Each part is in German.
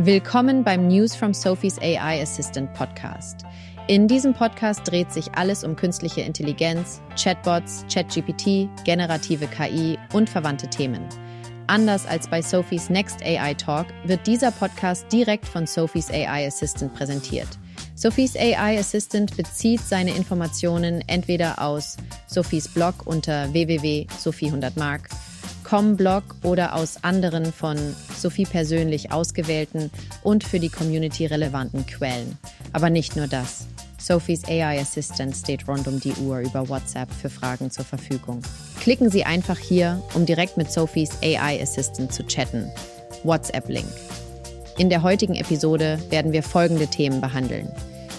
Willkommen beim News from Sophie's AI Assistant Podcast. In diesem Podcast dreht sich alles um künstliche Intelligenz, Chatbots, ChatGPT, generative KI und verwandte Themen. Anders als bei Sophies Next AI Talk wird dieser Podcast direkt von Sophies AI Assistant präsentiert. Sophies AI Assistant bezieht seine Informationen entweder aus Sophies Blog unter www.sophie100mark, Com-Blog oder aus anderen von Sophie persönlich ausgewählten und für die Community relevanten Quellen. Aber nicht nur das. Sophies AI Assistant steht rund um die Uhr über WhatsApp für Fragen zur Verfügung. Klicken Sie einfach hier, um direkt mit Sophies AI Assistant zu chatten. WhatsApp-Link. In der heutigen Episode werden wir folgende Themen behandeln.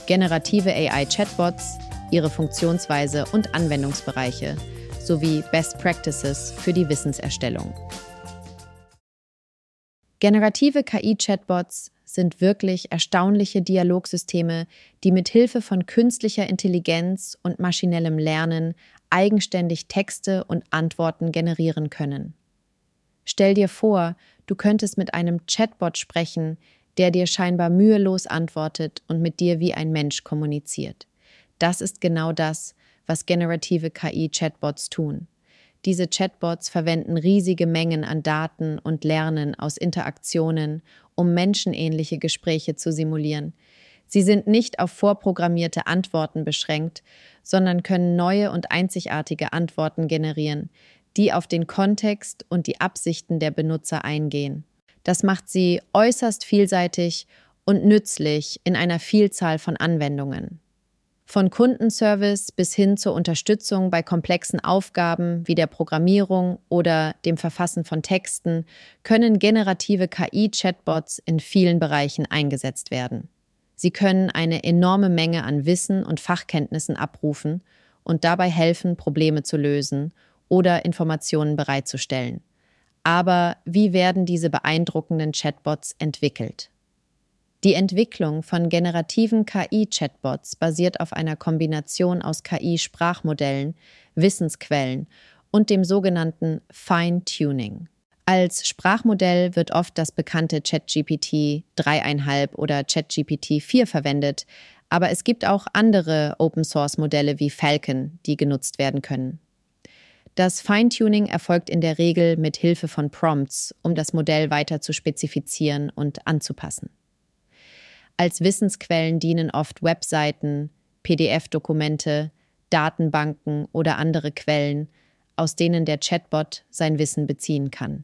Generative AI-Chatbots, ihre Funktionsweise und Anwendungsbereiche sowie Best Practices für die Wissenserstellung. Generative KI-Chatbots sind wirklich erstaunliche Dialogsysteme, die mit Hilfe von künstlicher Intelligenz und maschinellem Lernen eigenständig Texte und Antworten generieren können. Stell dir vor, du könntest mit einem Chatbot sprechen, der dir scheinbar mühelos antwortet und mit dir wie ein Mensch kommuniziert. Das ist genau das, was generative KI-Chatbots tun. Diese Chatbots verwenden riesige Mengen an Daten und lernen aus Interaktionen, um menschenähnliche Gespräche zu simulieren. Sie sind nicht auf vorprogrammierte Antworten beschränkt, sondern können neue und einzigartige Antworten generieren, die auf den Kontext und die Absichten der Benutzer eingehen. Das macht sie äußerst vielseitig und nützlich in einer Vielzahl von Anwendungen. Von Kundenservice bis hin zur Unterstützung bei komplexen Aufgaben wie der Programmierung oder dem Verfassen von Texten können generative KI-Chatbots in vielen Bereichen eingesetzt werden. Sie können eine enorme Menge an Wissen und Fachkenntnissen abrufen und dabei helfen, Probleme zu lösen oder Informationen bereitzustellen. Aber wie werden diese beeindruckenden Chatbots entwickelt? Die Entwicklung von generativen KI-Chatbots basiert auf einer Kombination aus KI-Sprachmodellen, Wissensquellen und dem sogenannten Fine-Tuning. Als Sprachmodell wird oft das bekannte ChatGPT 3,5 oder ChatGPT 4 verwendet, aber es gibt auch andere Open-Source-Modelle wie Falcon, die genutzt werden können. Das Feintuning erfolgt in der Regel mit Hilfe von Prompts, um das Modell weiter zu spezifizieren und anzupassen. Als Wissensquellen dienen oft Webseiten, PDF-Dokumente, Datenbanken oder andere Quellen, aus denen der Chatbot sein Wissen beziehen kann.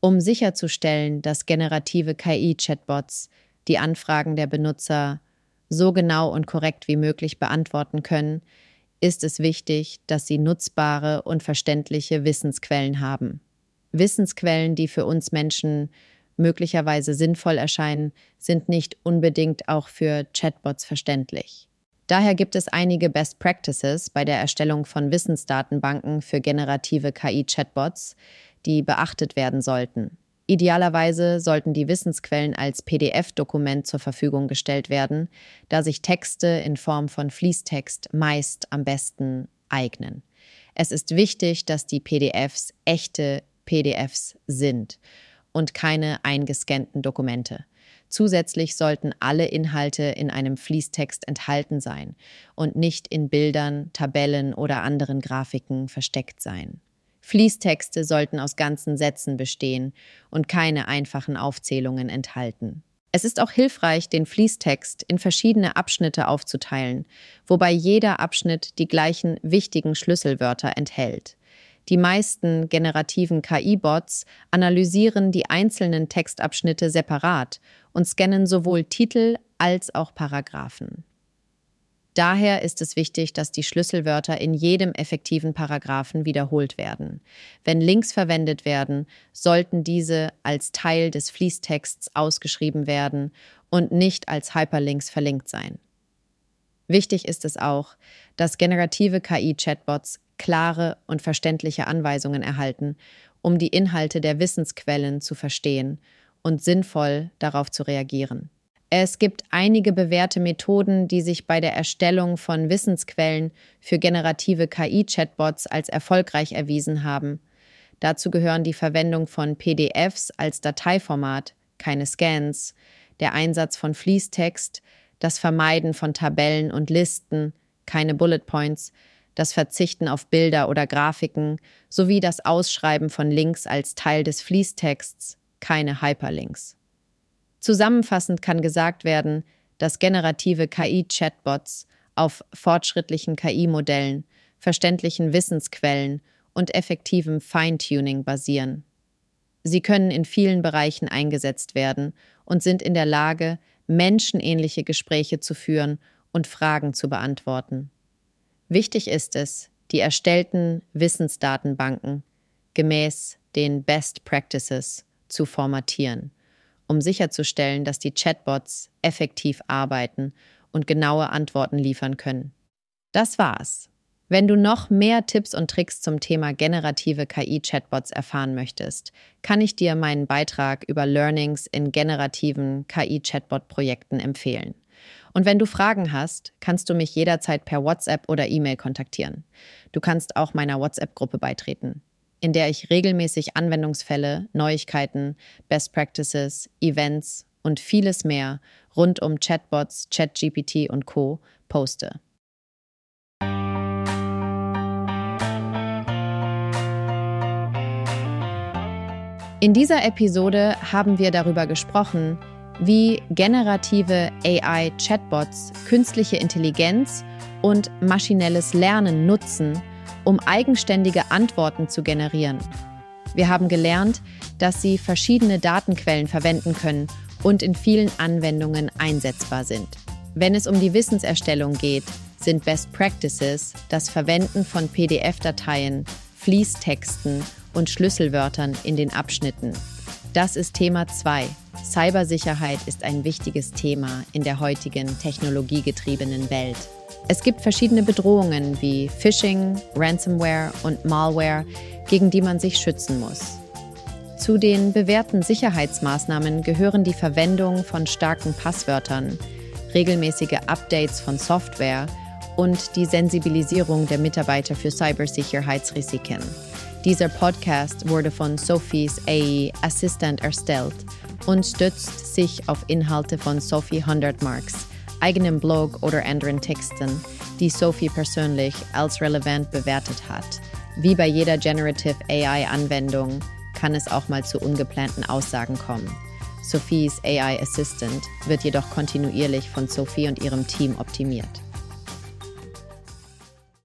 Um sicherzustellen, dass generative KI-Chatbots die Anfragen der Benutzer so genau und korrekt wie möglich beantworten können, ist es wichtig, dass sie nutzbare und verständliche Wissensquellen haben. Wissensquellen, die für uns Menschen möglicherweise sinnvoll erscheinen, sind nicht unbedingt auch für Chatbots verständlich. Daher gibt es einige Best Practices bei der Erstellung von Wissensdatenbanken für generative KI-Chatbots, die beachtet werden sollten. Idealerweise sollten die Wissensquellen als PDF-Dokument zur Verfügung gestellt werden, da sich Texte in Form von Fließtext meist am besten eignen. Es ist wichtig, dass die PDFs echte PDFs sind und keine eingescannten Dokumente. Zusätzlich sollten alle Inhalte in einem Fließtext enthalten sein und nicht in Bildern, Tabellen oder anderen Grafiken versteckt sein. Fließtexte sollten aus ganzen Sätzen bestehen und keine einfachen Aufzählungen enthalten. Es ist auch hilfreich, den Fließtext in verschiedene Abschnitte aufzuteilen, wobei jeder Abschnitt die gleichen wichtigen Schlüsselwörter enthält. Die meisten generativen KI-Bots analysieren die einzelnen Textabschnitte separat und scannen sowohl Titel als auch Paragraphen. Daher ist es wichtig, dass die Schlüsselwörter in jedem effektiven Paragraphen wiederholt werden. Wenn Links verwendet werden, sollten diese als Teil des Fließtexts ausgeschrieben werden und nicht als Hyperlinks verlinkt sein. Wichtig ist es auch, dass generative KI-Chatbots klare und verständliche Anweisungen erhalten, um die Inhalte der Wissensquellen zu verstehen und sinnvoll darauf zu reagieren. Es gibt einige bewährte Methoden, die sich bei der Erstellung von Wissensquellen für generative KI-Chatbots als erfolgreich erwiesen haben. Dazu gehören die Verwendung von PDFs als Dateiformat, keine Scans, der Einsatz von Fließtext, das Vermeiden von Tabellen und Listen, keine Bullet Points, das Verzichten auf Bilder oder Grafiken sowie das Ausschreiben von Links als Teil des Fließtexts, keine Hyperlinks. Zusammenfassend kann gesagt werden, dass generative KI-Chatbots auf fortschrittlichen KI-Modellen, verständlichen Wissensquellen und effektivem Feintuning basieren. Sie können in vielen Bereichen eingesetzt werden und sind in der Lage, menschenähnliche Gespräche zu führen und Fragen zu beantworten. Wichtig ist es, die erstellten Wissensdatenbanken gemäß den Best Practices zu formatieren, um sicherzustellen, dass die Chatbots effektiv arbeiten und genaue Antworten liefern können. Das war's. Wenn du noch mehr Tipps und Tricks zum Thema generative KI-Chatbots erfahren möchtest, kann ich dir meinen Beitrag über Learnings in generativen KI-Chatbot-Projekten empfehlen. Und wenn du Fragen hast, kannst du mich jederzeit per WhatsApp oder E-Mail kontaktieren. Du kannst auch meiner WhatsApp-Gruppe beitreten, in der ich regelmäßig Anwendungsfälle, Neuigkeiten, Best Practices, Events und vieles mehr rund um Chatbots, ChatGPT und Co. poste. In dieser Episode haben wir darüber gesprochen, wie generative AI-Chatbots künstliche Intelligenz und maschinelles Lernen nutzen, um eigenständige Antworten zu generieren. Wir haben gelernt, dass sie verschiedene Datenquellen verwenden können und in vielen Anwendungen einsetzbar sind. Wenn es um die Wissenserstellung geht, sind Best Practices das Verwenden von PDF-Dateien, Fließtexten und Schlüsselwörtern in den Abschnitten. Das ist Thema 2 Cybersicherheit ist ein wichtiges Thema in der heutigen technologiegetriebenen Welt. Es gibt verschiedene Bedrohungen wie Phishing, Ransomware und Malware, gegen die man sich schützen muss. Zu den bewährten Sicherheitsmaßnahmen gehören die Verwendung von starken Passwörtern, regelmäßige Updates von Software und die Sensibilisierung der Mitarbeiter für Cybersicherheitsrisiken. Dieser Podcast wurde von Sophies AI Assistant erstellt und stützt sich auf Inhalte von Sophie 100 Marks, eigenem Blog oder anderen Texten, die Sophie persönlich als relevant bewertet hat. Wie bei jeder Generative AI-Anwendung kann es auch mal zu ungeplanten Aussagen kommen. Sophies AI Assistant wird jedoch kontinuierlich von Sophie und ihrem Team optimiert.